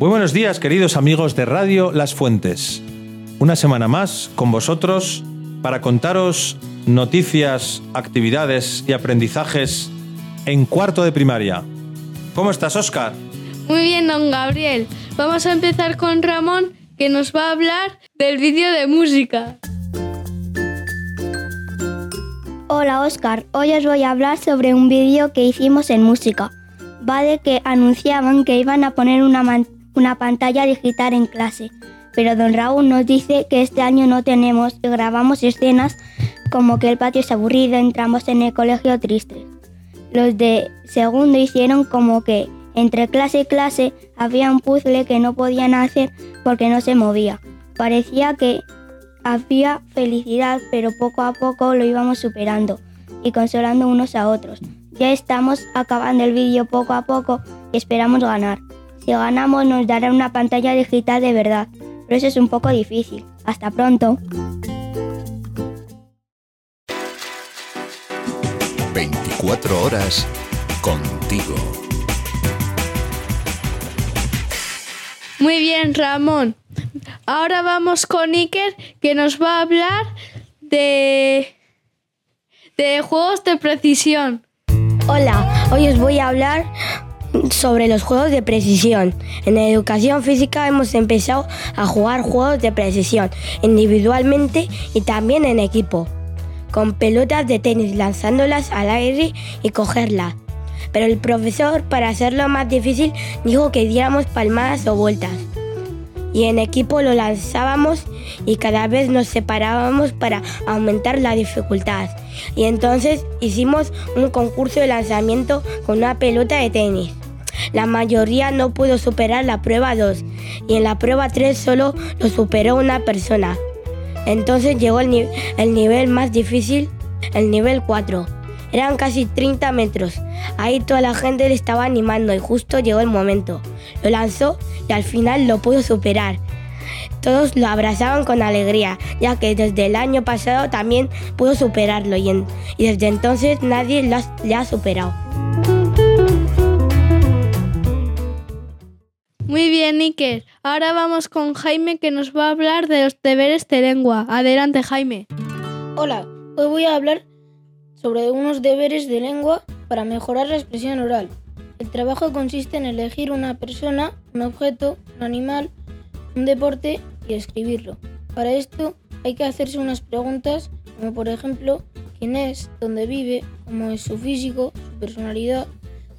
Muy buenos días, queridos amigos de Radio Las Fuentes. Una semana más con vosotros para contaros noticias, actividades y aprendizajes en cuarto de primaria. ¿Cómo estás, Oscar? Muy bien, don Gabriel. Vamos a empezar con Ramón, que nos va a hablar del vídeo de música. Hola Oscar, hoy os voy a hablar sobre un vídeo que hicimos en música. Va de que anunciaban que iban a poner una, man- una pantalla digital en clase, pero don Raúl nos dice que este año no tenemos y grabamos escenas como que el patio es aburrido, entramos en el colegio tristes. Los de segundo hicieron como que entre clase y clase había un puzzle que no podían hacer porque no se movía. Parecía que había felicidad, pero poco a poco lo íbamos superando y consolando unos a otros. Ya estamos acabando el vídeo poco a poco y esperamos ganar. Si ganamos nos darán una pantalla digital de verdad, pero eso es un poco difícil. Hasta pronto. 24 horas contigo. Muy bien, Ramón. Ahora vamos con Iker, que nos va a hablar de, de juegos de precisión. Hola, hoy os voy a hablar sobre los juegos de precisión. En educación física hemos empezado a jugar juegos de precisión individualmente y también en equipo, con pelotas de tenis lanzándolas al aire y cogerlas. Pero el profesor, para hacerlo más difícil, dijo que diéramos palmadas o vueltas. Y en equipo lo lanzábamos y cada vez nos separábamos para aumentar la dificultad. Y entonces hicimos un concurso de lanzamiento con una pelota de tenis. La mayoría no pudo superar la prueba 2 y en la prueba 3 solo lo superó una persona. Entonces llegó el, ni- el nivel más difícil, el nivel 4. Eran casi 30 metros. Ahí toda la gente le estaba animando y justo llegó el momento. Lo lanzó y al final lo pudo superar. Todos lo abrazaban con alegría, ya que desde el año pasado también pudo superarlo y, desde entonces nadie lo le ha superado. Bien, Iker. Ahora vamos con Jaime, que nos va a hablar de los deberes de lengua. Adelante, Jaime. Hola, hoy voy a hablar sobre unos deberes de lengua para mejorar la expresión oral. El trabajo consiste en elegir una persona, un objeto, un animal, un deporte y escribirlo. Para esto hay que hacerse unas preguntas como por ejemplo quién es, dónde vive, cómo es su físico, su personalidad.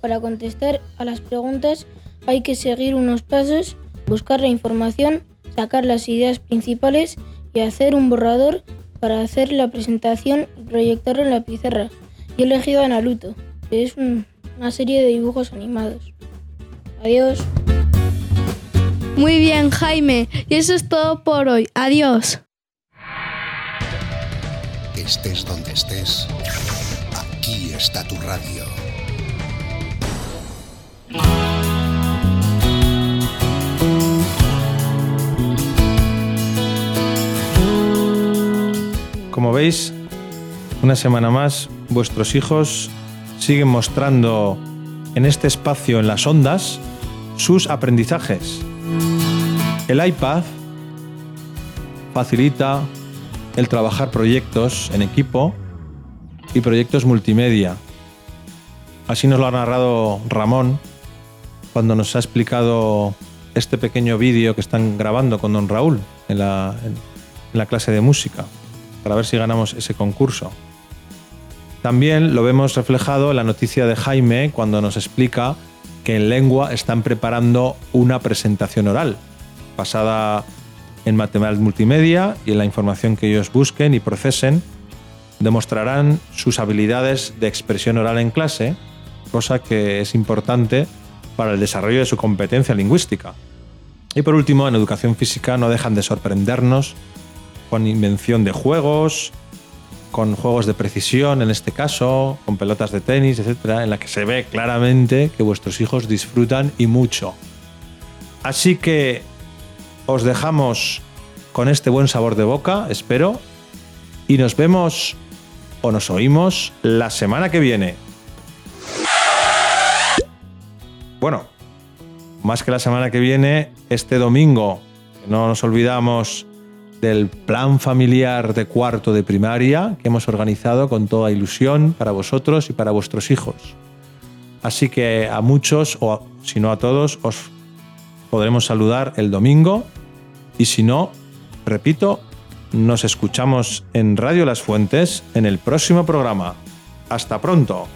Para contestar a las preguntas hay que seguir unos pasos, buscar la información, sacar las ideas principales y hacer un borrador para hacer la presentación y proyectarlo en la pizarra. Yo he elegido a Naruto, que es un- una serie de dibujos animados. Adiós. Muy bien, Jaime. Y eso es todo por hoy. Adiós. Estés donde estés, aquí está tu radio. Como veis, una semana más, vuestros hijos siguen mostrando en este espacio, en las ondas, sus aprendizajes. El iPad facilita el trabajar proyectos en equipo y proyectos multimedia. Así nos lo ha narrado Ramón cuando nos ha explicado este pequeño vídeo que están grabando con don Raúl en la, en- la clase de música, para ver si ganamos ese concurso. También lo vemos reflejado en la noticia de Jaime cuando nos explica que en lengua están preparando una presentación oral, basada en material multimedia y en la información que ellos busquen y procesen, demostrarán sus habilidades de expresión oral en clase, cosa que es importante para el desarrollo de su competencia lingüística. Y por último, en educación física no dejan de sorprendernos con invención de juegos, con juegos de precisión en este caso, con pelotas de tenis, etcétera, en la que se ve claramente que vuestros hijos disfrutan y mucho. Así que os dejamos con este buen sabor de boca, espero, y nos vemos o nos oímos la semana que viene. Bueno, más que la semana que viene, este domingo, no nos olvidamos del plan familiar de cuarto de primaria que hemos organizado con toda ilusión para vosotros y para vuestros hijos. Así que a muchos, o si no a todos, os podremos saludar el domingo y si no, repito, nos escuchamos en Radio Las Fuentes en el próximo programa. Hasta pronto.